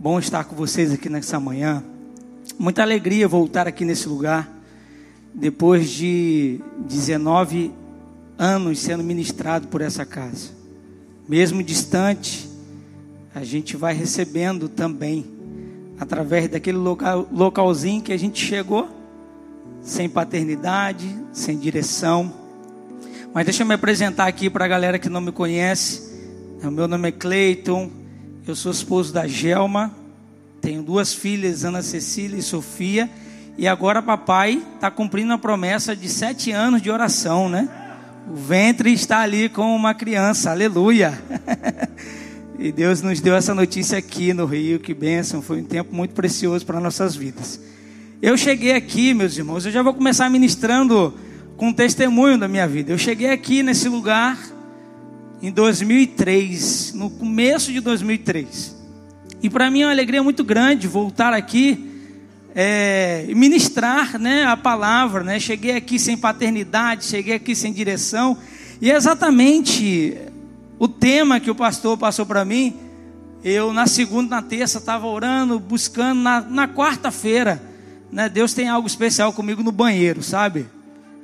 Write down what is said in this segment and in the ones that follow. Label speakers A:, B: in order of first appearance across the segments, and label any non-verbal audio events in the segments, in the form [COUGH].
A: Bom estar com vocês aqui nessa manhã. Muita alegria voltar aqui nesse lugar. Depois de 19 anos sendo ministrado por essa casa. Mesmo distante, a gente vai recebendo também, através daquele local, localzinho que a gente chegou, sem paternidade, sem direção. Mas deixa eu me apresentar aqui para a galera que não me conhece. O meu nome é Cleiton, eu sou esposo da Gelma, tenho duas filhas, Ana Cecília e Sofia, e agora papai está cumprindo a promessa de sete anos de oração, né? O ventre está ali com uma criança, aleluia! [LAUGHS] e Deus nos deu essa notícia aqui no Rio, que bênção, foi um tempo muito precioso para nossas vidas. Eu cheguei aqui, meus irmãos, eu já vou começar ministrando com um testemunho da minha vida. Eu cheguei aqui nesse lugar em 2003, no começo de 2003. E para mim é uma alegria muito grande voltar aqui é, ministrar né, a palavra. Né? Cheguei aqui sem paternidade, cheguei aqui sem direção. E é exatamente o tema que o pastor passou para mim. Eu, na segunda, na terça, estava orando, buscando. Na, na quarta-feira, né, Deus tem algo especial comigo no banheiro, sabe?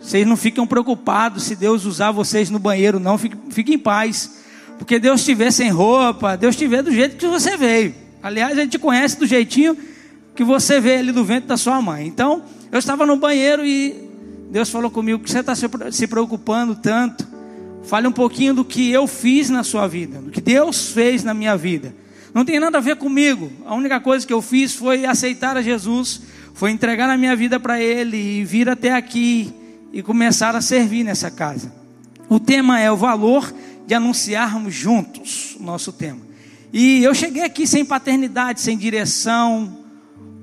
A: Vocês não ficam preocupados se Deus usar vocês no banheiro, não. Fiquem, fiquem em paz. Porque Deus te vê sem roupa, Deus te vê do jeito que você veio. Aliás, a gente conhece do jeitinho que você vê ali do ventre da sua mãe. Então, eu estava no banheiro e Deus falou comigo que você está se preocupando tanto. Fale um pouquinho do que eu fiz na sua vida, do que Deus fez na minha vida. Não tem nada a ver comigo. A única coisa que eu fiz foi aceitar a Jesus, foi entregar a minha vida para Ele e vir até aqui e começar a servir nessa casa. O tema é o valor de anunciarmos juntos o nosso tema. E eu cheguei aqui sem paternidade, sem direção,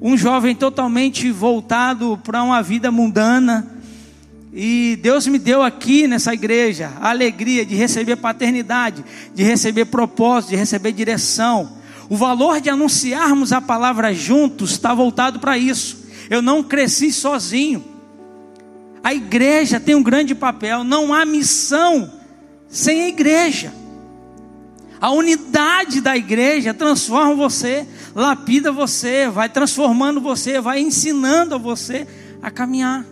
A: um jovem totalmente voltado para uma vida mundana. E Deus me deu aqui nessa igreja a alegria de receber paternidade, de receber propósito, de receber direção. O valor de anunciarmos a palavra juntos está voltado para isso. Eu não cresci sozinho. A igreja tem um grande papel, não há missão sem a igreja. A unidade da igreja transforma você, lapida você, vai transformando você, vai ensinando você a caminhar.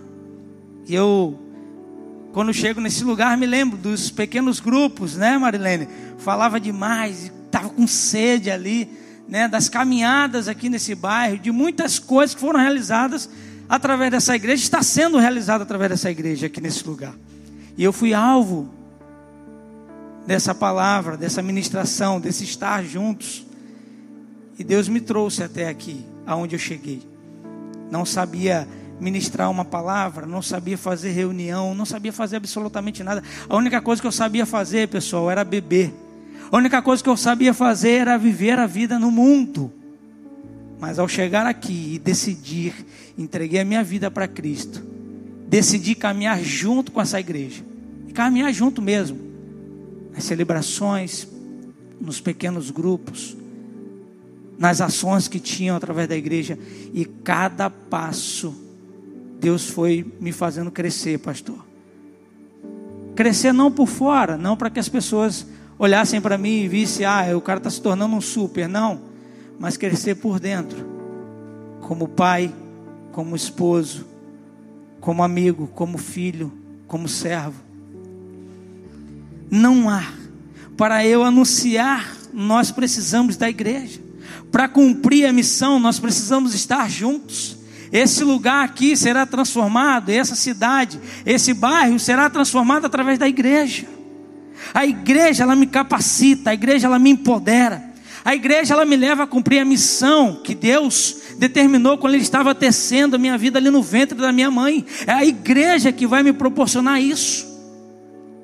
A: E eu, quando chego nesse lugar, me lembro dos pequenos grupos, né, Marilene? Falava demais, estava com sede ali, né, das caminhadas aqui nesse bairro, de muitas coisas que foram realizadas através dessa igreja, está sendo realizado através dessa igreja aqui nesse lugar. E eu fui alvo dessa palavra, dessa ministração, desse estar juntos. E Deus me trouxe até aqui, aonde eu cheguei. Não sabia ministrar uma palavra, não sabia fazer reunião, não sabia fazer absolutamente nada. A única coisa que eu sabia fazer, pessoal, era beber. A única coisa que eu sabia fazer era viver a vida no mundo. Mas ao chegar aqui e decidir, entreguei a minha vida para Cristo, decidi caminhar junto com essa igreja, e caminhar junto mesmo, nas celebrações, nos pequenos grupos, nas ações que tinham através da igreja, e cada passo, Deus foi me fazendo crescer, pastor. Crescer não por fora, não para que as pessoas olhassem para mim e vissem, ah, o cara está se tornando um super, não mas crescer por dentro, como pai, como esposo, como amigo, como filho, como servo. Não há. Para eu anunciar, nós precisamos da igreja. Para cumprir a missão, nós precisamos estar juntos. Esse lugar aqui será transformado, essa cidade, esse bairro será transformado através da igreja. A igreja ela me capacita, a igreja ela me empodera. A igreja ela me leva a cumprir a missão que Deus determinou quando Ele estava tecendo a minha vida ali no ventre da minha mãe. É a igreja que vai me proporcionar isso.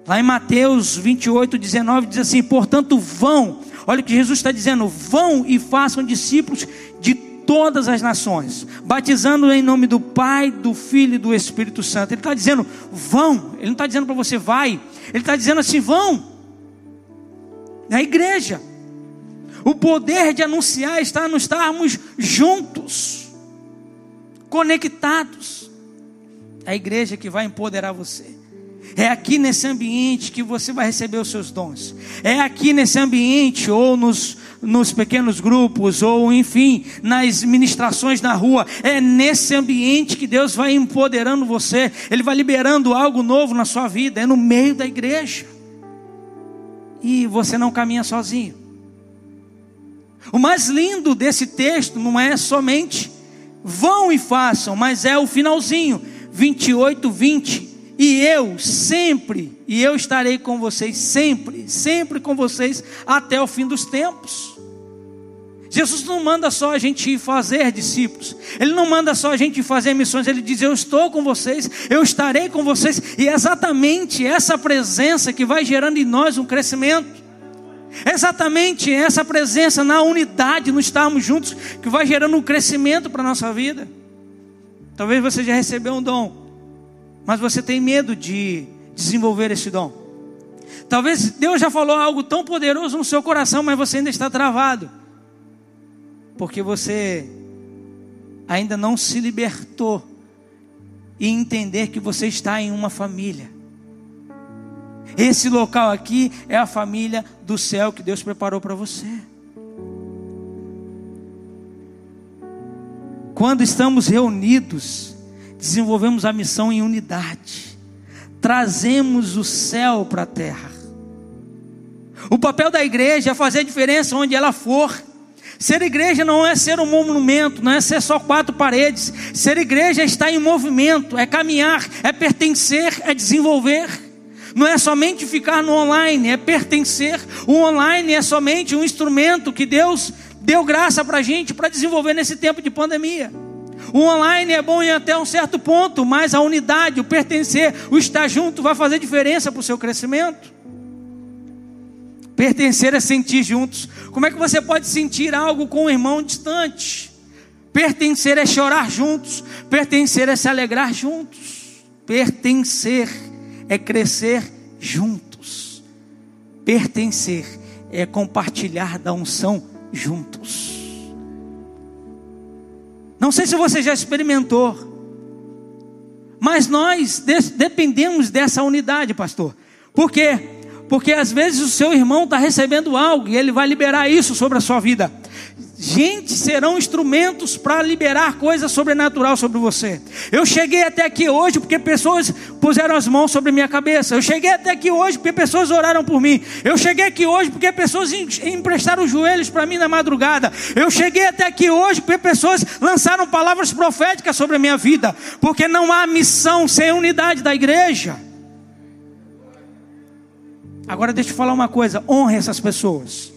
A: Lá em Mateus 28, 19 diz assim: portanto, vão. Olha o que Jesus está dizendo: vão e façam discípulos de todas as nações, batizando em nome do Pai, do Filho e do Espírito Santo. Ele está dizendo, vão. Ele não está dizendo para você, vai. Ele está dizendo assim, vão. Na igreja. O poder de anunciar está no estarmos juntos, conectados. É a igreja que vai empoderar você. É aqui nesse ambiente que você vai receber os seus dons. É aqui nesse ambiente, ou nos, nos pequenos grupos, ou enfim, nas ministrações na rua. É nesse ambiente que Deus vai empoderando você. Ele vai liberando algo novo na sua vida. É no meio da igreja. E você não caminha sozinho. O mais lindo desse texto não é somente vão e façam, mas é o finalzinho, 28, 20 e eu sempre, e eu estarei com vocês sempre, sempre com vocês até o fim dos tempos. Jesus não manda só a gente fazer discípulos, Ele não manda só a gente fazer missões, Ele diz: Eu estou com vocês, eu estarei com vocês, e é exatamente essa presença que vai gerando em nós um crescimento. É exatamente essa presença na unidade, no estarmos juntos, que vai gerando um crescimento para a nossa vida. Talvez você já recebeu um dom, mas você tem medo de desenvolver esse dom. Talvez Deus já falou algo tão poderoso no seu coração, mas você ainda está travado, porque você ainda não se libertou e entender que você está em uma família. Esse local aqui é a família do céu que Deus preparou para você. Quando estamos reunidos, desenvolvemos a missão em unidade, trazemos o céu para a terra. O papel da igreja é fazer a diferença onde ela for. Ser igreja não é ser um monumento, não é ser só quatro paredes. Ser igreja é estar em movimento, é caminhar, é pertencer, é desenvolver. Não é somente ficar no online, é pertencer. O online é somente um instrumento que Deus deu graça para a gente para desenvolver nesse tempo de pandemia. O online é bom até um certo ponto, mas a unidade, o pertencer, o estar junto vai fazer diferença para o seu crescimento. Pertencer é sentir juntos. Como é que você pode sentir algo com um irmão distante? Pertencer é chorar juntos. Pertencer é se alegrar juntos. Pertencer é crescer juntos. Pertencer é compartilhar da unção juntos. Não sei se você já experimentou, mas nós dependemos dessa unidade, pastor. Por quê? Porque às vezes o seu irmão está recebendo algo e ele vai liberar isso sobre a sua vida. Gente, serão instrumentos para liberar coisas sobrenatural sobre você. Eu cheguei até aqui hoje porque pessoas puseram as mãos sobre minha cabeça. Eu cheguei até aqui hoje porque pessoas oraram por mim. Eu cheguei aqui hoje porque pessoas emprestaram os joelhos para mim na madrugada. Eu cheguei até aqui hoje porque pessoas lançaram palavras proféticas sobre a minha vida. Porque não há missão sem unidade da igreja. Agora deixa eu falar uma coisa: honre essas pessoas.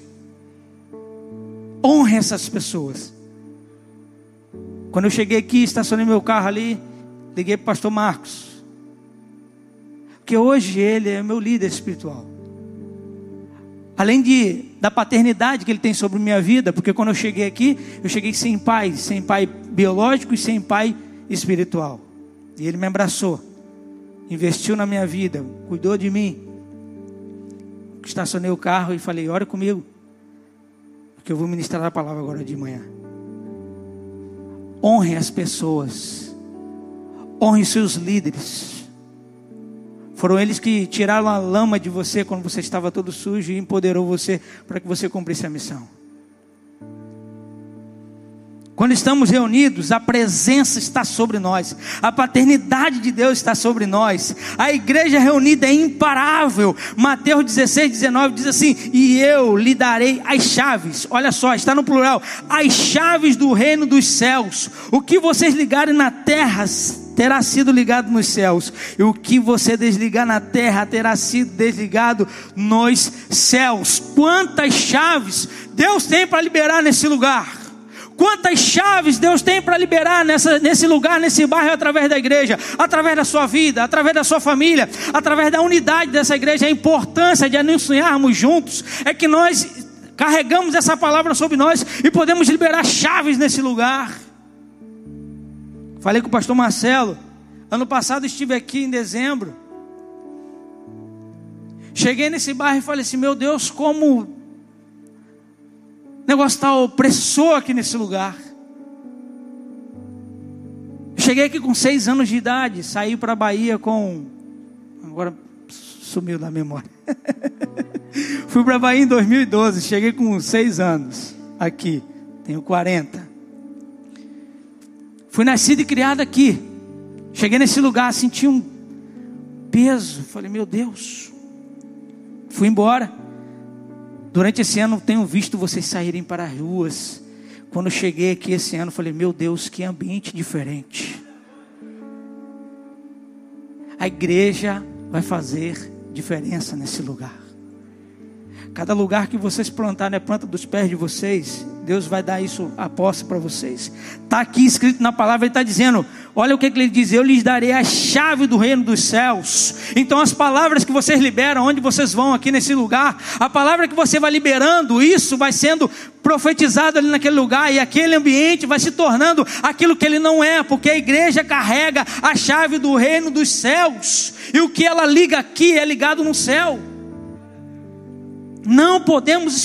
A: Honre essas pessoas. Quando eu cheguei aqui, estacionei meu carro ali, liguei para o pastor Marcos. Porque hoje ele é meu líder espiritual. Além de, da paternidade que ele tem sobre minha vida, porque quando eu cheguei aqui, eu cheguei sem pai, sem pai biológico e sem pai espiritual. E ele me abraçou, investiu na minha vida, cuidou de mim. Estacionei o carro e falei: Ora comigo que eu vou ministrar a palavra agora de manhã. Honre as pessoas. Honre seus líderes. Foram eles que tiraram a lama de você quando você estava todo sujo e empoderou você para que você cumprisse a missão. Quando estamos reunidos, a presença está sobre nós, a paternidade de Deus está sobre nós, a igreja reunida é imparável. Mateus 16, 19 diz assim: E eu lhe darei as chaves, olha só, está no plural, as chaves do reino dos céus. O que vocês ligarem na terra terá sido ligado nos céus, e o que você desligar na terra terá sido desligado nos céus. Quantas chaves Deus tem para liberar nesse lugar? Quantas chaves Deus tem para liberar nessa, nesse lugar, nesse bairro, através da igreja, através da sua vida, através da sua família, através da unidade dessa igreja. A importância de anunciarmos juntos é que nós carregamos essa palavra sobre nós e podemos liberar chaves nesse lugar. Falei com o pastor Marcelo. Ano passado estive aqui em dezembro. Cheguei nesse bairro e falei assim: Meu Deus, como negócio está opressor aqui nesse lugar. cheguei aqui com seis anos de idade, saí para a Bahia com. Agora sumiu da memória. [LAUGHS] Fui para Bahia em 2012, cheguei com seis anos aqui, tenho 40. Fui nascido e criado aqui. Cheguei nesse lugar, senti um peso. Falei, meu Deus. Fui embora. Durante esse ano tenho visto vocês saírem para as ruas. Quando cheguei aqui esse ano, falei, meu Deus, que ambiente diferente. A igreja vai fazer diferença nesse lugar. Cada lugar que vocês plantarem é planta dos pés de vocês. Deus vai dar isso a posse para vocês. Está aqui escrito na palavra, ele está dizendo: olha o que, que ele diz: Eu lhes darei a chave do reino dos céus. Então, as palavras que vocês liberam, onde vocês vão aqui nesse lugar, a palavra que você vai liberando, isso vai sendo profetizado ali naquele lugar, e aquele ambiente vai se tornando aquilo que ele não é, porque a igreja carrega a chave do reino dos céus, e o que ela liga aqui é ligado no céu. Não podemos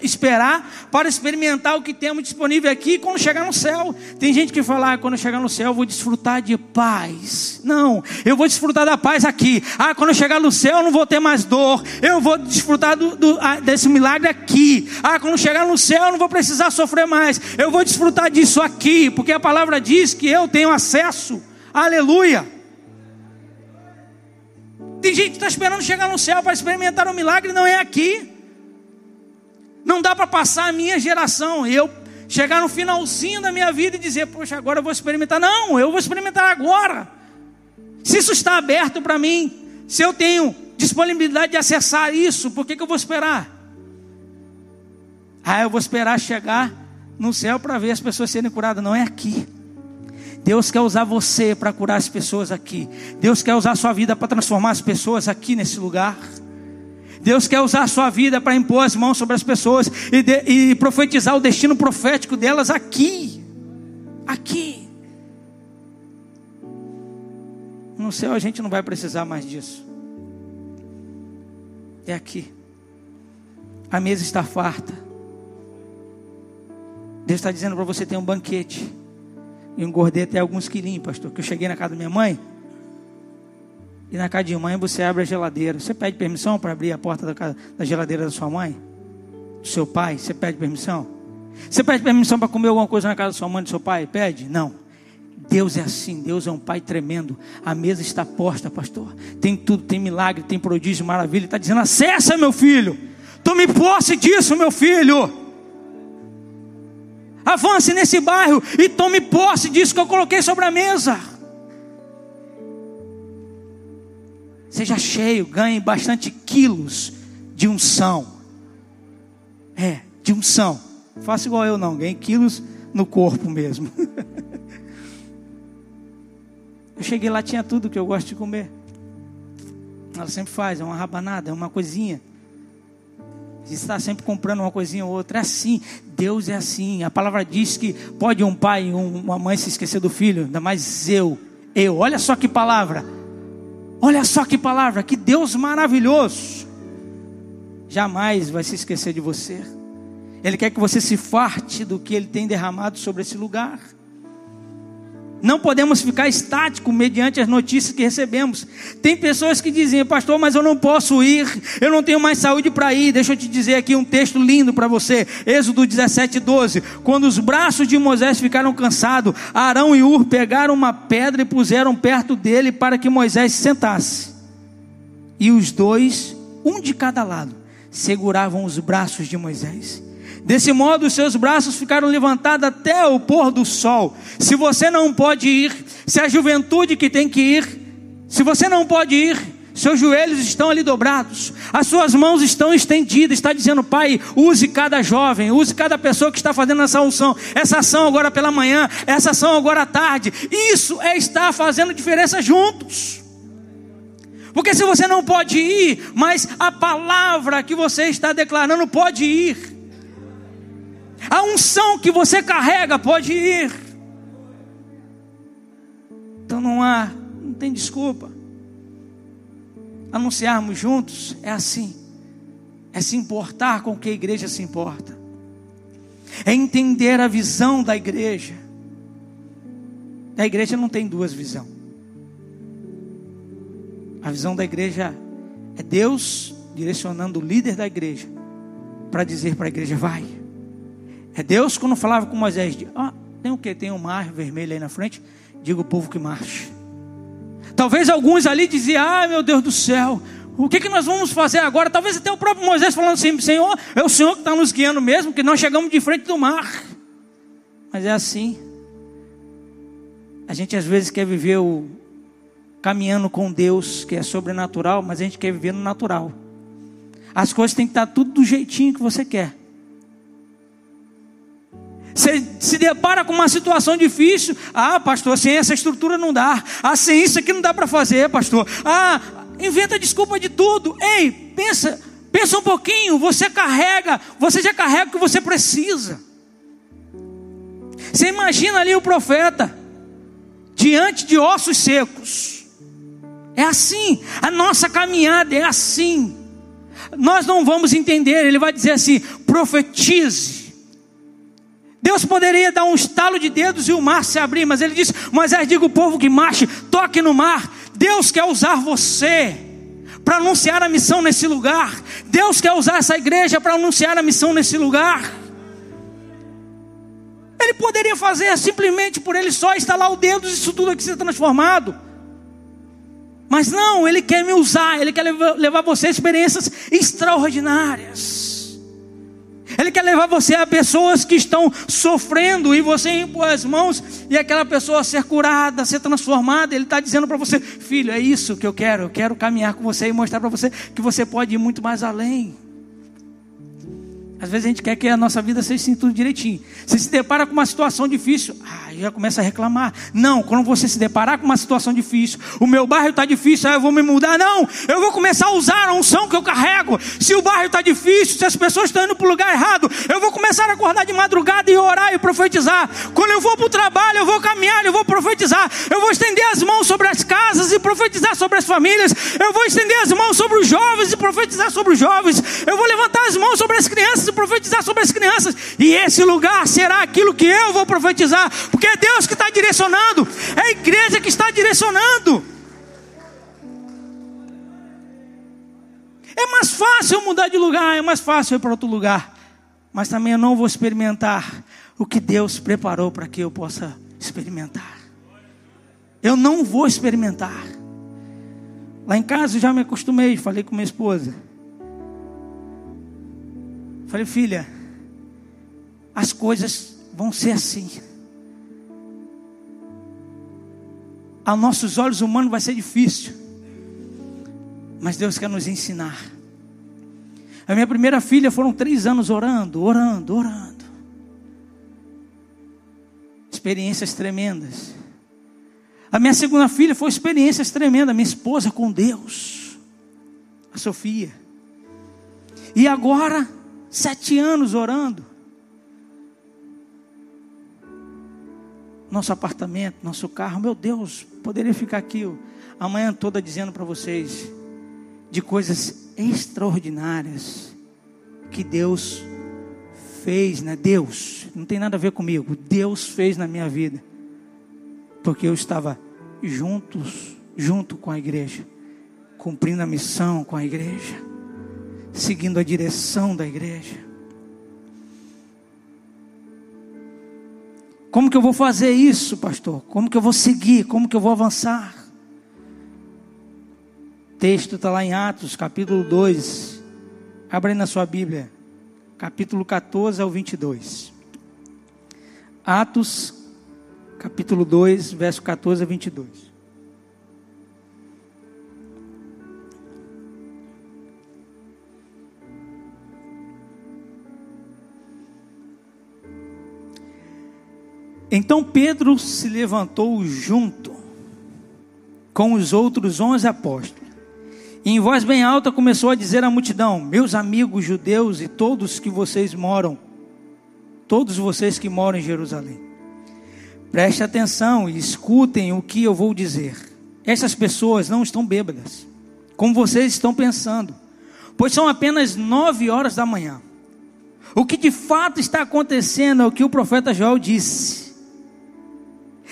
A: esperar para experimentar o que temos disponível aqui quando chegar no céu. Tem gente que fala, ah, quando chegar no céu eu vou desfrutar de paz. Não, eu vou desfrutar da paz aqui. Ah, quando chegar no céu eu não vou ter mais dor. Eu vou desfrutar do, do, ah, desse milagre aqui. Ah, quando chegar no céu eu não vou precisar sofrer mais. Eu vou desfrutar disso aqui, porque a palavra diz que eu tenho acesso. Aleluia. Tem gente que está esperando chegar no céu para experimentar um milagre, não é aqui. Não dá para passar a minha geração, eu chegar no finalzinho da minha vida e dizer, poxa, agora eu vou experimentar. Não, eu vou experimentar agora. Se isso está aberto para mim, se eu tenho disponibilidade de acessar isso, por que, que eu vou esperar? Ah, eu vou esperar chegar no céu para ver as pessoas serem curadas. Não é aqui. Deus quer usar você para curar as pessoas aqui. Deus quer usar a sua vida para transformar as pessoas aqui nesse lugar. Deus quer usar a sua vida para impor as mãos sobre as pessoas e, de, e profetizar o destino profético delas aqui. Aqui. No céu a gente não vai precisar mais disso. É aqui. A mesa está farta. Deus está dizendo para você ter um banquete. Engordei até alguns quilinhos, pastor. Que eu cheguei na casa da minha mãe. E na casa de mãe você abre a geladeira. Você pede permissão para abrir a porta da, casa, da geladeira da sua mãe? Do seu pai? Você pede permissão? Você pede permissão para comer alguma coisa na casa da sua mãe, do seu pai? Pede? Não. Deus é assim, Deus é um pai tremendo. A mesa está posta, pastor. Tem tudo, tem milagre, tem prodígio, maravilha. Ele está dizendo: acessa, meu filho. Tome posse disso, meu filho. Avance nesse bairro e tome posse disso que eu coloquei sobre a mesa. Seja cheio, ganhe bastante quilos de unção. É, de unção. Faça igual eu não, ganhe quilos no corpo mesmo. [LAUGHS] eu cheguei lá, tinha tudo que eu gosto de comer. Ela sempre faz, é uma rabanada, é uma coisinha. Está sempre comprando uma coisinha ou outra. É assim. Deus é assim. A palavra diz que pode um pai uma mãe se esquecer do filho, ainda mais eu. Eu. Olha só que palavra. Olha só que palavra. Que Deus maravilhoso. Jamais vai se esquecer de você. Ele quer que você se farte do que ele tem derramado sobre esse lugar. Não podemos ficar estáticos mediante as notícias que recebemos. Tem pessoas que dizem, pastor, mas eu não posso ir, eu não tenho mais saúde para ir. Deixa eu te dizer aqui um texto lindo para você. Êxodo 17, 12. Quando os braços de Moisés ficaram cansados, Arão e Ur pegaram uma pedra e puseram perto dele para que Moisés se sentasse. E os dois, um de cada lado, seguravam os braços de Moisés. Desse modo, os seus braços ficaram levantados até o pôr do sol. Se você não pode ir, se a juventude que tem que ir, se você não pode ir, seus joelhos estão ali dobrados, as suas mãos estão estendidas. Está dizendo, Pai, use cada jovem, use cada pessoa que está fazendo essa unção, essa ação agora pela manhã, essa ação agora à tarde. Isso é estar fazendo diferença juntos. Porque se você não pode ir, mas a palavra que você está declarando pode ir. A unção que você carrega pode ir. Então não há, não tem desculpa. Anunciarmos juntos é assim. É se importar com o que a igreja se importa. É entender a visão da igreja. A igreja não tem duas visões. A visão da igreja É Deus direcionando o líder da igreja para dizer para a igreja: vai. É Deus quando falava com Moisés: ah, tem o que? Tem um mar vermelho aí na frente. Diga o povo que marche. Talvez alguns ali diziam: ai meu Deus do céu, o que, que nós vamos fazer agora? Talvez até o próprio Moisés falando assim: Senhor, é o Senhor que está nos guiando mesmo, que nós chegamos de frente do mar. Mas é assim. A gente às vezes quer viver o caminhando com Deus, que é sobrenatural, mas a gente quer viver no natural. As coisas têm que estar tudo do jeitinho que você quer. Você se depara com uma situação difícil. Ah, pastor, sem essa estrutura não dá. Ah, sem isso aqui não dá para fazer, pastor. Ah, inventa desculpa de tudo. Ei, pensa, pensa um pouquinho. Você carrega, você já carrega o que você precisa. Você imagina ali o profeta diante de ossos secos. É assim, a nossa caminhada é assim. Nós não vamos entender, ele vai dizer assim: profetize. Deus poderia dar um estalo de dedos e o mar se abrir, mas ele disse: Moisés, diga o povo que marche, toque no mar. Deus quer usar você para anunciar a missão nesse lugar. Deus quer usar essa igreja para anunciar a missão nesse lugar. Ele poderia fazer simplesmente por ele só instalar o dedo e isso tudo aqui ser transformado. Mas não, ele quer me usar, ele quer levar você a experiências extraordinárias. Ele quer levar você a pessoas que estão sofrendo e você impor as mãos e aquela pessoa ser curada, ser transformada. Ele está dizendo para você, filho, é isso que eu quero. Eu quero caminhar com você e mostrar para você que você pode ir muito mais além. Às vezes a gente quer que a nossa vida seja assim tudo direitinho. Você se depara com uma situação difícil, ah, já começa a reclamar. Não, quando você se deparar com uma situação difícil, o meu bairro está difícil, ah, eu vou me mudar. Não, eu vou começar a usar a unção que eu carrego. Se o bairro está difícil, se as pessoas estão indo para o lugar errado, eu vou começar a acordar de madrugada e orar e profetizar. Quando eu vou para o trabalho, eu vou caminhar, eu vou profetizar. Eu vou estender as mãos sobre as casas e profetizar sobre as famílias. Eu vou estender as mãos sobre os jovens e profetizar sobre os jovens. Eu vou levantar as mãos sobre as crianças e profetizar sobre as crianças, e esse lugar será aquilo que eu vou profetizar, porque é Deus que está direcionando, é a igreja que está direcionando. É mais fácil mudar de lugar, é mais fácil ir para outro lugar, mas também eu não vou experimentar o que Deus preparou para que eu possa experimentar. Eu não vou experimentar. Lá em casa eu já me acostumei, falei com minha esposa. Falei, filha, as coisas vão ser assim. A nossos olhos humanos vai ser difícil, mas Deus quer nos ensinar. A minha primeira filha foram três anos orando, orando, orando. Experiências tremendas. A minha segunda filha foi experiências tremendas. Minha esposa com Deus, a Sofia. E agora Sete anos orando. Nosso apartamento, nosso carro, meu Deus, poderia ficar aqui a manhã toda dizendo para vocês de coisas extraordinárias que Deus fez, né? Deus, não tem nada a ver comigo, Deus fez na minha vida, porque eu estava juntos, junto com a igreja, cumprindo a missão com a igreja seguindo a direção da igreja. Como que eu vou fazer isso, pastor? Como que eu vou seguir? Como que eu vou avançar? O texto está lá em Atos, capítulo 2. Abre na sua Bíblia, capítulo 14 ao 22. Atos, capítulo 2, verso 14 a 22. Então Pedro se levantou junto com os outros onze apóstolos. E em voz bem alta começou a dizer à multidão: Meus amigos judeus e todos que vocês moram, todos vocês que moram em Jerusalém, preste atenção e escutem o que eu vou dizer. Essas pessoas não estão bêbadas, como vocês estão pensando, pois são apenas nove horas da manhã. O que de fato está acontecendo é o que o profeta Joel disse.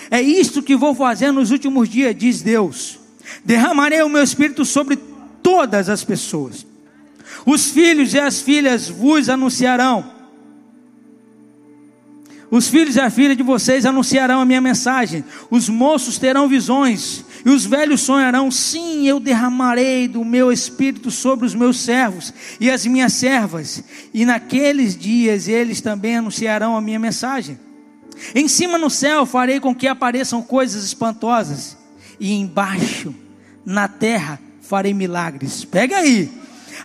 A: É isto que vou fazer nos últimos dias, diz Deus. Derramarei o meu espírito sobre todas as pessoas. Os filhos e as filhas vos anunciarão. Os filhos e as filhas de vocês anunciarão a minha mensagem. Os moços terão visões. E os velhos sonharão. Sim, eu derramarei do meu espírito sobre os meus servos e as minhas servas. E naqueles dias eles também anunciarão a minha mensagem. Em cima no céu farei com que apareçam coisas espantosas. E embaixo, na terra, farei milagres. Pega aí.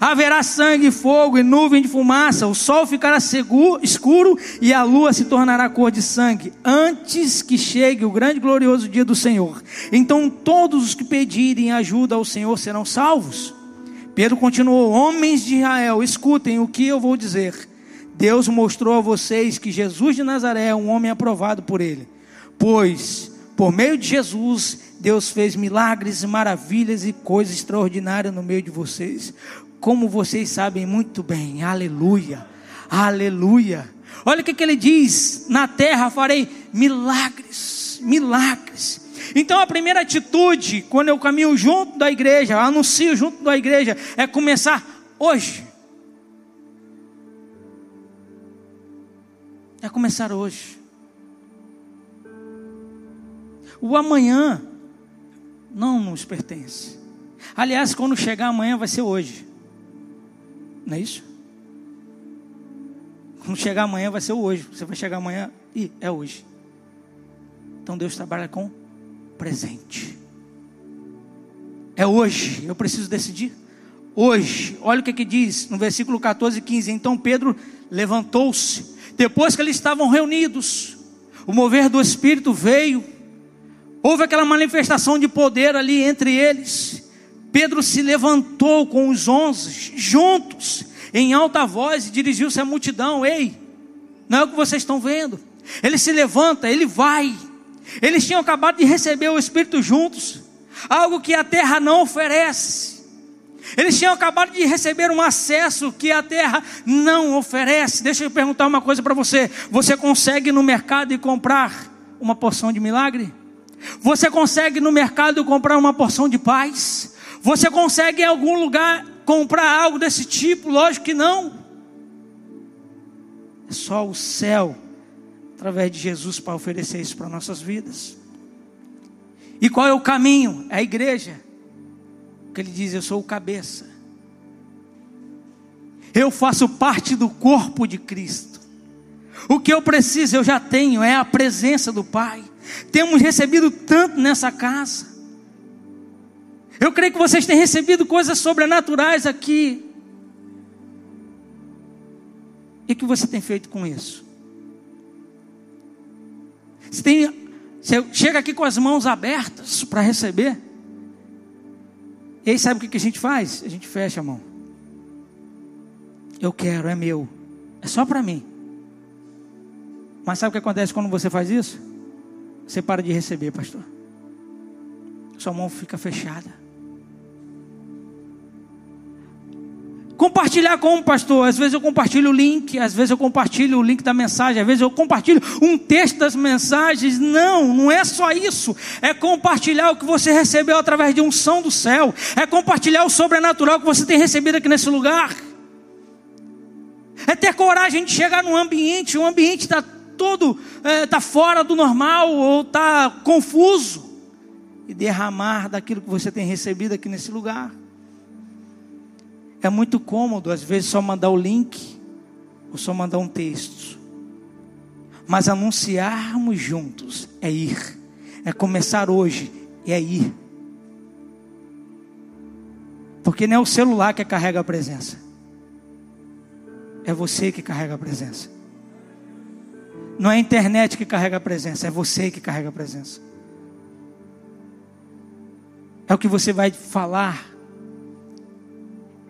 A: Haverá sangue, fogo e nuvem de fumaça. O sol ficará seguro, escuro e a lua se tornará cor de sangue, antes que chegue o grande e glorioso dia do Senhor. Então todos os que pedirem ajuda ao Senhor serão salvos. Pedro continuou: Homens de Israel, escutem o que eu vou dizer. Deus mostrou a vocês que Jesus de Nazaré é um homem aprovado por ele. Pois, por meio de Jesus, Deus fez milagres, maravilhas e coisas extraordinárias no meio de vocês como vocês sabem muito bem. Aleluia, aleluia. Olha o que, que ele diz: na terra farei milagres, milagres. Então a primeira atitude, quando eu caminho junto da igreja, anuncio junto da igreja, é começar hoje. É começar hoje. O amanhã não nos pertence. Aliás, quando chegar amanhã vai ser hoje. Não é isso? Quando chegar amanhã vai ser hoje. Você vai chegar amanhã e é hoje. Então Deus trabalha com presente. É hoje. Eu preciso decidir. Hoje. Olha o que, que diz no versículo 14 e 15. Então Pedro levantou-se. Depois que eles estavam reunidos, o mover do Espírito veio. Houve aquela manifestação de poder ali entre eles. Pedro se levantou com os onze juntos, em alta voz, e dirigiu-se à multidão: Ei, não é o que vocês estão vendo. Ele se levanta, ele vai. Eles tinham acabado de receber o Espírito juntos, algo que a terra não oferece. Eles tinham acabado de receber um acesso que a terra não oferece. Deixa eu perguntar uma coisa para você: você consegue no mercado e comprar uma porção de milagre? Você consegue no mercado comprar uma porção de paz? Você consegue em algum lugar comprar algo desse tipo? Lógico que não. É só o céu, através de Jesus, para oferecer isso para nossas vidas. E qual é o caminho? É a igreja. Que ele diz: Eu sou o cabeça. Eu faço parte do corpo de Cristo. O que eu preciso, eu já tenho, é a presença do Pai. Temos recebido tanto nessa casa. Eu creio que vocês têm recebido coisas sobrenaturais aqui. E o que você tem feito com isso? Você, tem, você chega aqui com as mãos abertas para receber. E aí sabe o que a gente faz? A gente fecha a mão. Eu quero, é meu. É só para mim. Mas sabe o que acontece quando você faz isso? Você para de receber, pastor. Sua mão fica fechada. Compartilhar como, pastor? Às vezes eu compartilho o link, às vezes eu compartilho o link da mensagem, às vezes eu compartilho um texto das mensagens. Não, não é só isso. É compartilhar o que você recebeu através de um som do céu. É compartilhar o sobrenatural que você tem recebido aqui nesse lugar. É ter coragem de chegar num ambiente, o ambiente está todo, está é, tá fora do normal ou está confuso. E derramar daquilo que você tem recebido aqui nesse lugar. É muito cômodo, às vezes, só mandar o link ou só mandar um texto. Mas anunciarmos juntos é ir, é começar hoje, é ir. Porque não é o celular que carrega a presença, é você que carrega a presença. Não é a internet que carrega a presença, é você que carrega a presença. É o que você vai falar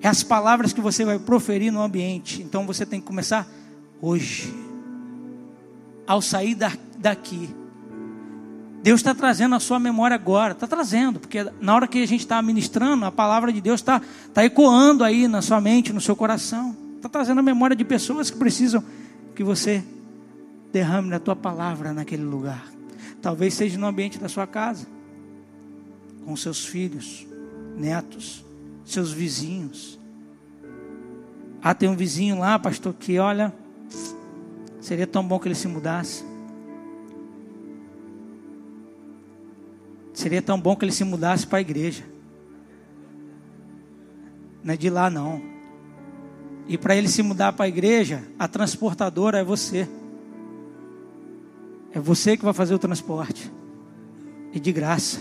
A: é as palavras que você vai proferir no ambiente. Então você tem que começar hoje. Ao sair daqui. Deus está trazendo a sua memória agora, está trazendo, porque na hora que a gente está ministrando, a palavra de Deus está tá ecoando aí na sua mente, no seu coração. Está trazendo a memória de pessoas que precisam que você derrame na tua palavra naquele lugar. Talvez seja no ambiente da sua casa, com seus filhos, netos seus vizinhos. Ah, tem um vizinho lá, pastor, que olha, seria tão bom que ele se mudasse. Seria tão bom que ele se mudasse para a igreja. Não é de lá não. E para ele se mudar para a igreja, a transportadora é você. É você que vai fazer o transporte. E de graça.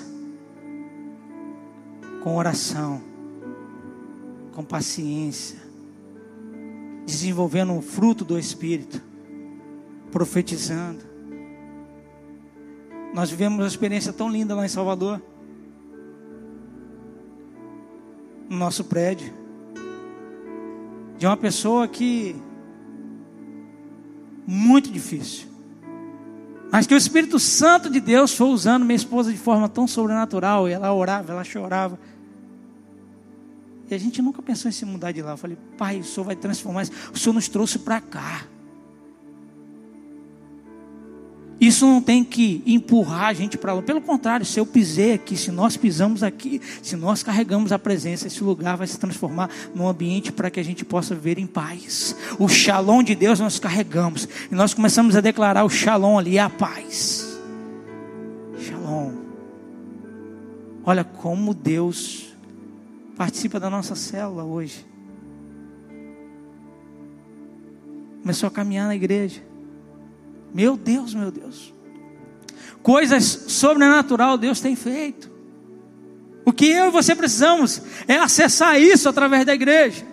A: Com oração. Com paciência. Desenvolvendo o fruto do Espírito. Profetizando. Nós vivemos uma experiência tão linda lá em Salvador. No nosso prédio. De uma pessoa que. Muito difícil. Mas que o Espírito Santo de Deus foi usando minha esposa de forma tão sobrenatural. E ela orava, ela chorava. E a gente nunca pensou em se mudar de lá. Eu falei, pai, o Senhor vai transformar isso. O Senhor nos trouxe para cá. Isso não tem que empurrar a gente para lá. Pelo contrário, se eu pisei aqui, se nós pisamos aqui, se nós carregamos a presença, esse lugar vai se transformar num ambiente para que a gente possa viver em paz. O shalom de Deus nós carregamos. E nós começamos a declarar o shalom ali, a paz. Shalom. Olha como Deus participa da nossa célula hoje. Começou a caminhar na igreja. Meu Deus, meu Deus. Coisas sobrenatural Deus tem feito. O que eu e você precisamos é acessar isso através da igreja.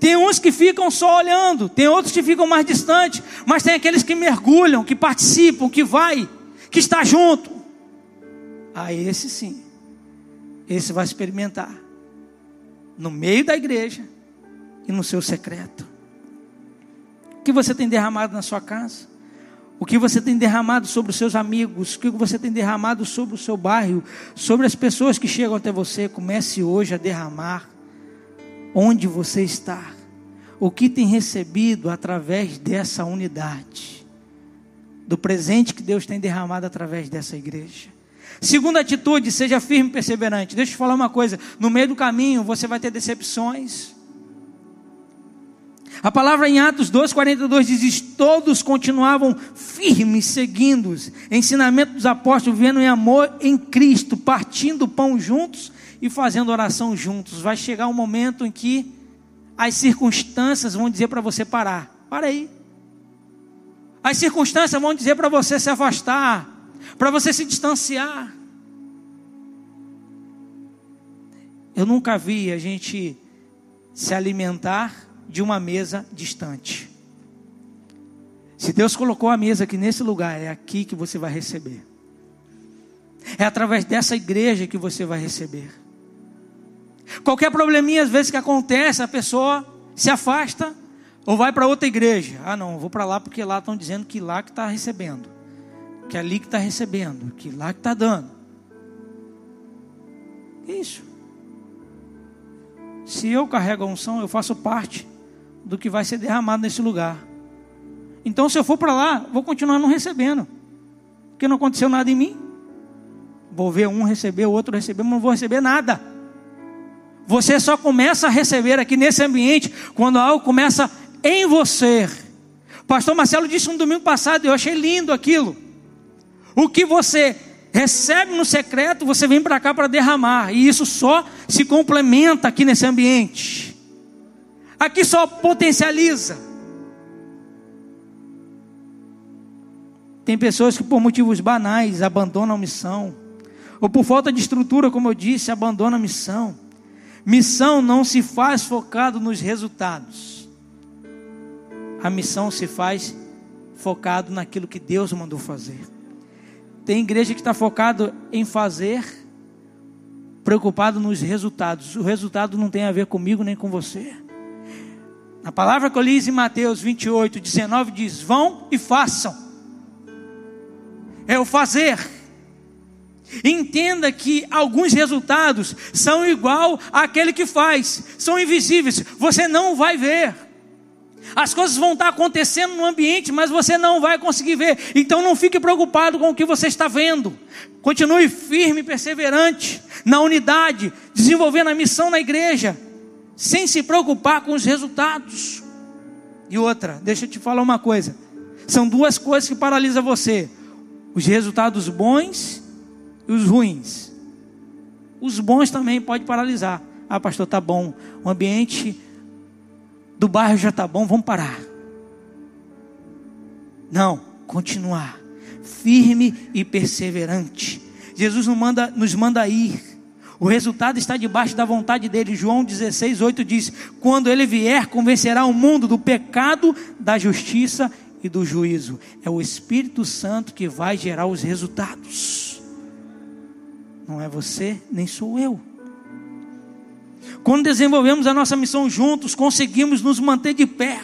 A: Tem uns que ficam só olhando, tem outros que ficam mais distantes, mas tem aqueles que mergulham, que participam, que vai, que está junto. Ah, esse sim. Esse vai experimentar no meio da igreja e no seu secreto. O que você tem derramado na sua casa? O que você tem derramado sobre os seus amigos, o que você tem derramado sobre o seu bairro, sobre as pessoas que chegam até você, comece hoje a derramar onde você está. O que tem recebido através dessa unidade, do presente que Deus tem derramado através dessa igreja. Segunda atitude, seja firme e perseverante. Deixa eu te falar uma coisa: no meio do caminho você vai ter decepções. A palavra em Atos 2,42 diz: Todos continuavam firmes, seguindo os ensinamentos dos apóstolos, vivendo em amor em Cristo, partindo o pão juntos e fazendo oração juntos. Vai chegar um momento em que as circunstâncias vão dizer para você parar. Para aí. As circunstâncias vão dizer para você se afastar, para você se distanciar. Eu nunca vi a gente se alimentar de uma mesa distante. Se Deus colocou a mesa aqui nesse lugar, é aqui que você vai receber. É através dessa igreja que você vai receber. Qualquer probleminha, às vezes, que acontece, a pessoa se afasta ou vai para outra igreja. Ah, não, vou para lá porque lá estão dizendo que lá que está recebendo, que é ali que está recebendo, que lá que está dando. Isso. Se eu carrego a unção, eu faço parte do que vai ser derramado nesse lugar. Então, se eu for para lá, vou continuar não recebendo, porque não aconteceu nada em mim. Vou ver um receber, o outro receber, mas não vou receber nada. Você só começa a receber aqui nesse ambiente quando algo começa em você. Pastor Marcelo disse um domingo passado, eu achei lindo aquilo. O que você recebe no secreto, você vem para cá para derramar, e isso só se complementa aqui nesse ambiente. Aqui só potencializa. Tem pessoas que por motivos banais abandonam a missão, ou por falta de estrutura, como eu disse, abandonam a missão. Missão não se faz focado nos resultados. A missão se faz focado naquilo que Deus mandou fazer. Tem igreja que está focado em fazer, preocupado nos resultados. O resultado não tem a ver comigo nem com você. A palavra que eu li em Mateus 28, 19 diz: Vão e façam. É o fazer. Entenda que alguns resultados são igual àquele que faz, são invisíveis, você não vai ver. As coisas vão estar acontecendo no ambiente, mas você não vai conseguir ver. Então não fique preocupado com o que você está vendo. Continue firme perseverante. na unidade, desenvolvendo a missão na igreja, sem se preocupar com os resultados. E outra, deixa eu te falar uma coisa: são duas coisas que paralisam você: os resultados bons e os ruins. Os bons também pode paralisar. Ah, pastor, tá bom. O ambiente do bairro já tá bom, vamos parar. Não, continuar firme e perseverante. Jesus nos manda, nos manda ir. O resultado está debaixo da vontade dele. João 16, 8 diz: Quando ele vier, convencerá o mundo do pecado, da justiça e do juízo. É o Espírito Santo que vai gerar os resultados. Não é você, nem sou eu. Quando desenvolvemos a nossa missão juntos, conseguimos nos manter de pé.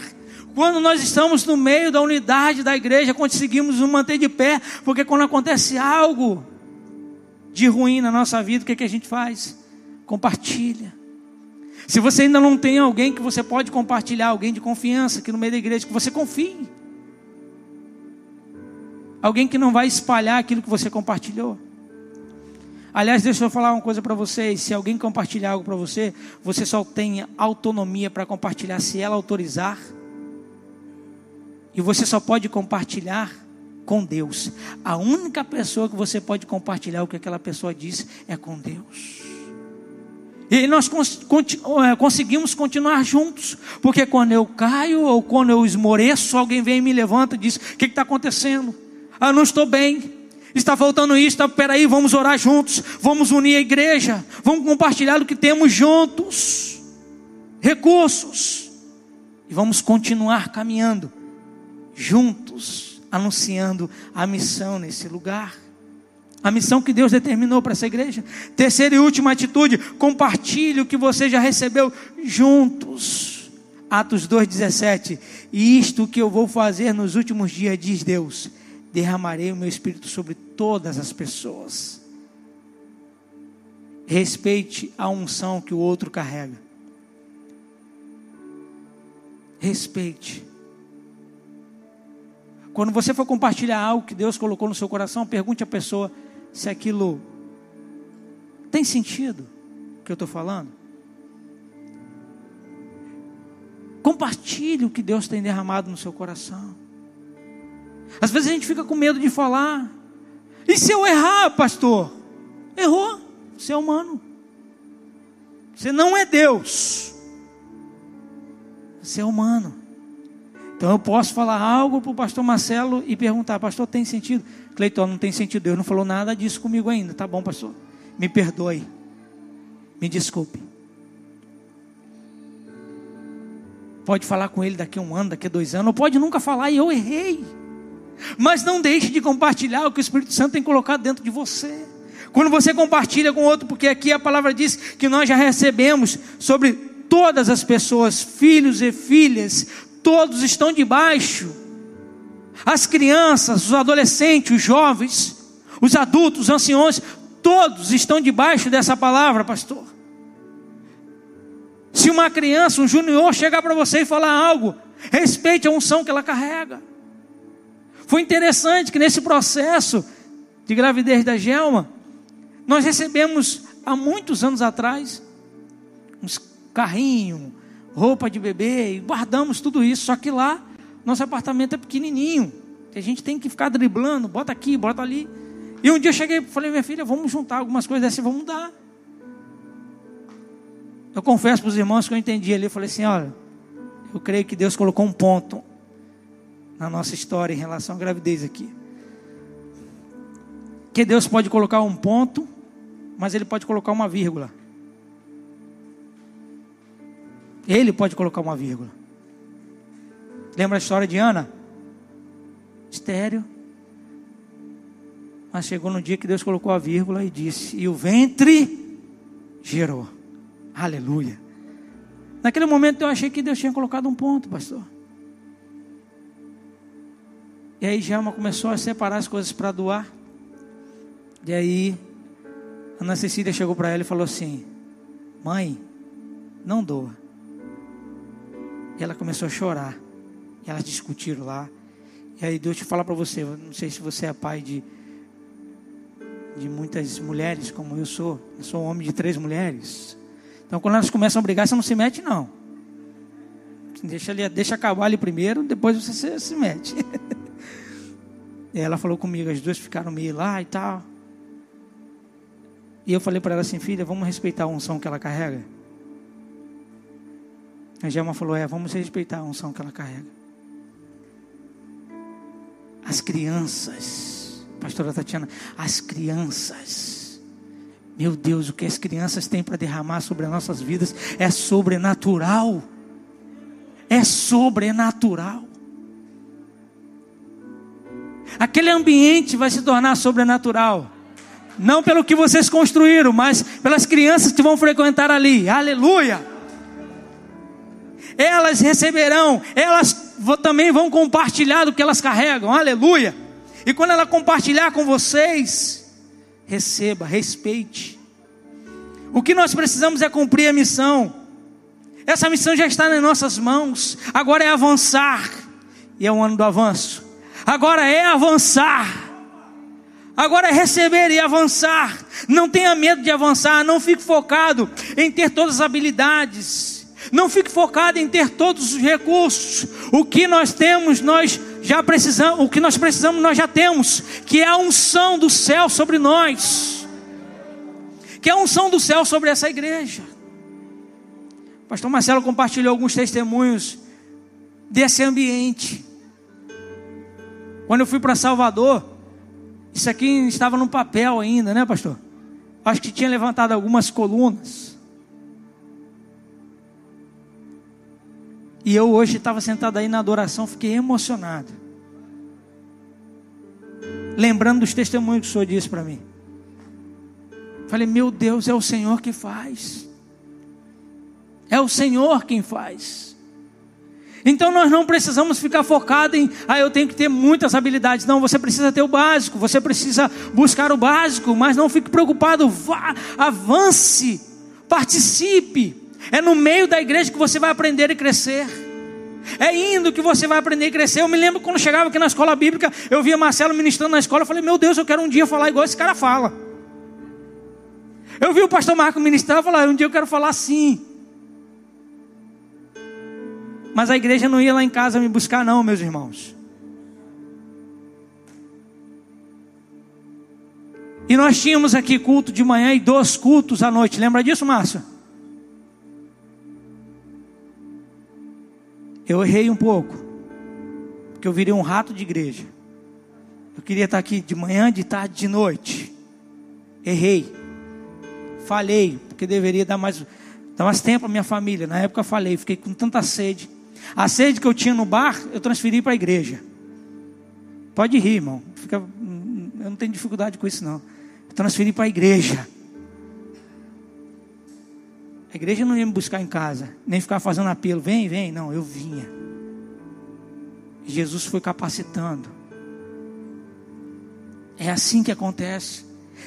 A: Quando nós estamos no meio da unidade da igreja, conseguimos nos manter de pé, porque quando acontece algo de ruim na nossa vida, o que, é que a gente faz? Compartilha. Se você ainda não tem alguém que você pode compartilhar, alguém de confiança aqui no meio da igreja, que você confie. Alguém que não vai espalhar aquilo que você compartilhou. Aliás, deixa eu falar uma coisa para vocês: se alguém compartilhar algo para você, você só tem autonomia para compartilhar se ela autorizar e você só pode compartilhar com Deus. A única pessoa que você pode compartilhar o que aquela pessoa diz é com Deus. E nós é, conseguimos continuar juntos, porque quando eu caio ou quando eu esmoreço, alguém vem e me levanta e diz: O que está acontecendo? Ah, não estou bem, está faltando isso, está, peraí, vamos orar juntos, vamos unir a igreja, vamos compartilhar o que temos juntos, recursos, e vamos continuar caminhando juntos, anunciando a missão nesse lugar. A missão que Deus determinou para essa igreja. Terceira e última atitude: compartilhe o que você já recebeu juntos. Atos 2,17. E isto que eu vou fazer nos últimos dias, diz Deus: derramarei o meu espírito sobre todas as pessoas. Respeite a unção que o outro carrega. Respeite. Quando você for compartilhar algo que Deus colocou no seu coração, pergunte à pessoa se aquilo tem sentido que eu estou falando. Compartilhe o que Deus tem derramado no seu coração. Às vezes a gente fica com medo de falar. E se eu errar, pastor? Errou. Você é humano. Você não é Deus. Você é humano. Então eu posso falar algo para o pastor Marcelo e perguntar, pastor, tem sentido? Cleiton, não tem sentido. Deus não falou nada disso comigo ainda. Tá bom, pastor. Me perdoe. Me desculpe. Pode falar com ele daqui a um ano, daqui a dois anos, ou pode nunca falar e eu errei. Mas não deixe de compartilhar o que o Espírito Santo tem colocado dentro de você. Quando você compartilha com outro, porque aqui a palavra diz que nós já recebemos sobre todas as pessoas, filhos e filhas, todos estão debaixo. As crianças, os adolescentes, os jovens, os adultos, os anciões, todos estão debaixo dessa palavra, pastor. Se uma criança, um junior, chegar para você e falar algo, respeite a unção que ela carrega. Foi interessante que nesse processo de gravidez da Gelma, nós recebemos há muitos anos atrás uns carrinhos, roupa de bebê, e guardamos tudo isso. Só que lá, nosso apartamento é pequenininho. A gente tem que ficar driblando, bota aqui, bota ali. E um dia eu cheguei e falei, minha filha, vamos juntar algumas coisas dessas e vamos dar. Eu confesso para os irmãos que eu entendi ali. Eu falei assim: olha, eu creio que Deus colocou um ponto na nossa história em relação à gravidez aqui. Que Deus pode colocar um ponto, mas Ele pode colocar uma vírgula. Ele pode colocar uma vírgula. Lembra a história de Ana? Estéreo. Mas chegou no dia que Deus colocou a vírgula e disse: E o ventre gerou. Aleluia. Naquele momento eu achei que Deus tinha colocado um ponto, pastor. E aí Gelma começou a separar as coisas para doar. E aí Ana Cecília chegou para ela e falou assim: Mãe, não doa. E ela começou a chorar. E elas discutiram lá. E aí Deus te fala para você, não sei se você é pai de de muitas mulheres, como eu sou. Eu sou um homem de três mulheres. Então, quando elas começam a brigar, você não se mete, não. Deixa, deixa acabar ali primeiro, depois você se, se mete. [LAUGHS] e ela falou comigo, as duas ficaram meio lá e tal. E eu falei para ela assim, filha, vamos respeitar a unção que ela carrega. A Gelma falou, é, vamos respeitar a unção que ela carrega. As crianças, pastora Tatiana, as crianças. Meu Deus, o que as crianças têm para derramar sobre as nossas vidas é sobrenatural. É sobrenatural. Aquele ambiente vai se tornar sobrenatural. Não pelo que vocês construíram, mas pelas crianças que vão frequentar ali. Aleluia! Elas receberão, elas também vão compartilhar do que elas carregam. Aleluia! E quando ela compartilhar com vocês, receba, respeite. O que nós precisamos é cumprir a missão. Essa missão já está nas nossas mãos. Agora é avançar. E é o ano do avanço. Agora é avançar. Agora é receber e avançar. Não tenha medo de avançar. Não fique focado em ter todas as habilidades. Não fique focado em ter todos os recursos. O que nós temos, nós já precisamos. O que nós precisamos, nós já temos. Que é a unção do céu sobre nós. Que é a unção do céu sobre essa igreja. Pastor Marcelo compartilhou alguns testemunhos desse ambiente. Quando eu fui para Salvador, isso aqui estava no papel ainda, né, pastor? Acho que tinha levantado algumas colunas. E eu hoje estava sentado aí na adoração, fiquei emocionado. Lembrando dos testemunhos que o Senhor disse para mim. Falei, meu Deus, é o Senhor que faz. É o Senhor quem faz. Então nós não precisamos ficar focados em, ah, eu tenho que ter muitas habilidades. Não, você precisa ter o básico, você precisa buscar o básico, mas não fique preocupado, vá, avance, participe. É no meio da igreja que você vai aprender e crescer. É indo que você vai aprender e crescer. Eu me lembro quando chegava aqui na escola bíblica, eu via Marcelo ministrando na escola, eu falei, meu Deus, eu quero um dia falar igual esse cara fala. Eu vi o pastor Marco ministrar, eu falei, um dia eu quero falar assim. Mas a igreja não ia lá em casa me buscar, não, meus irmãos. E nós tínhamos aqui culto de manhã e dois cultos à noite. Lembra disso, Márcio? Eu errei um pouco. Porque eu virei um rato de igreja. Eu queria estar aqui de manhã, de tarde, de noite. Errei. Falhei, porque deveria dar mais, dar mais tempo à minha família. Na época falei, fiquei com tanta sede. A sede que eu tinha no bar, eu transferi para a igreja. Pode rir, irmão. Fica, eu não tenho dificuldade com isso, não. Eu transferi para a igreja. A igreja não ia me buscar em casa, nem ficar fazendo apelo, vem, vem. Não, eu vinha. Jesus foi capacitando. É assim que acontece.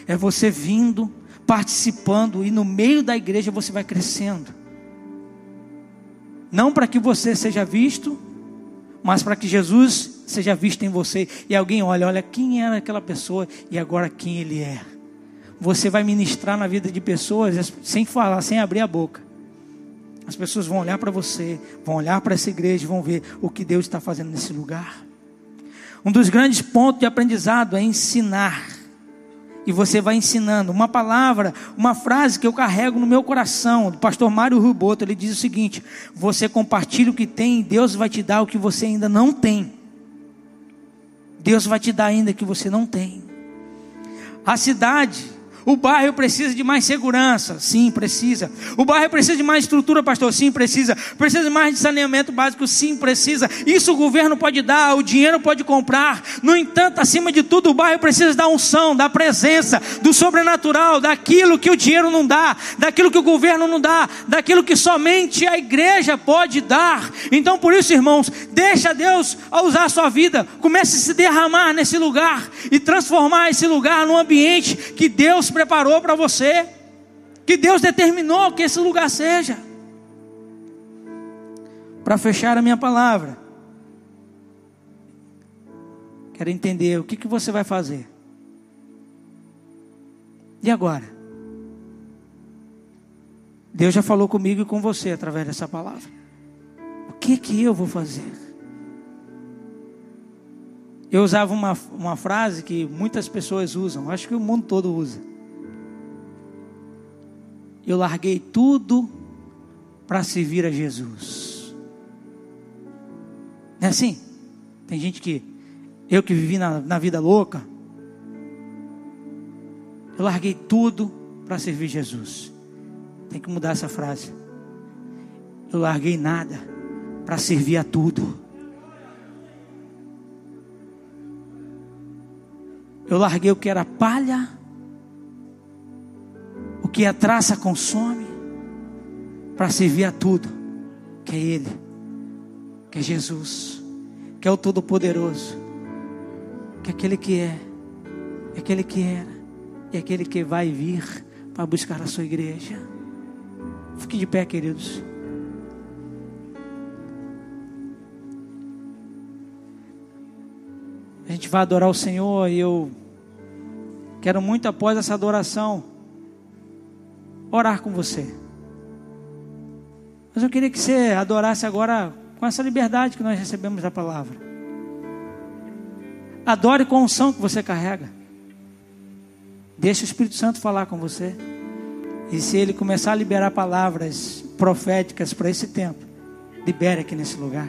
A: É você vindo, participando, e no meio da igreja você vai crescendo. Não para que você seja visto, mas para que Jesus seja visto em você. E alguém olha, olha quem era aquela pessoa e agora quem ele é. Você vai ministrar na vida de pessoas sem falar, sem abrir a boca. As pessoas vão olhar para você, vão olhar para essa igreja, vão ver o que Deus está fazendo nesse lugar. Um dos grandes pontos de aprendizado é ensinar e você vai ensinando. Uma palavra, uma frase que eu carrego no meu coração, do pastor Mário Ruboto, ele diz o seguinte: Você compartilha o que tem Deus vai te dar o que você ainda não tem. Deus vai te dar ainda o que você não tem. A cidade o bairro precisa de mais segurança? Sim, precisa. O bairro precisa de mais estrutura, pastor? Sim, precisa. Precisa de mais de saneamento básico? Sim, precisa. Isso o governo pode dar, o dinheiro pode comprar. No entanto, acima de tudo, o bairro precisa da unção, da presença, do sobrenatural, daquilo que o dinheiro não dá, daquilo que o governo não dá, daquilo que somente a igreja pode dar. Então, por isso, irmãos, deixa Deus usar a sua vida. Comece a se derramar nesse lugar e transformar esse lugar num ambiente que Deus preparou para você, que Deus determinou que esse lugar seja. Para fechar a minha palavra, quero entender o que, que você vai fazer. E agora? Deus já falou comigo e com você através dessa palavra. O que que eu vou fazer? Eu usava uma, uma frase que muitas pessoas usam, acho que o mundo todo usa. Eu larguei tudo para servir a Jesus. Não é assim? Tem gente que, eu que vivi na, na vida louca, eu larguei tudo para servir Jesus. Tem que mudar essa frase. Eu larguei nada para servir a tudo. Eu larguei o que era palha, que a traça consome, para servir a tudo, que é Ele, que é Jesus, que é o Todo-Poderoso, que é aquele que é, é aquele que era, e é aquele que vai vir para buscar a sua igreja. Fique de pé, queridos. A gente vai adorar o Senhor e eu quero muito após essa adoração orar com você. Mas eu queria que você adorasse agora com essa liberdade que nós recebemos da palavra. Adore com a unção que você carrega. Deixe o Espírito Santo falar com você. E se ele começar a liberar palavras proféticas para esse tempo, libere aqui nesse lugar.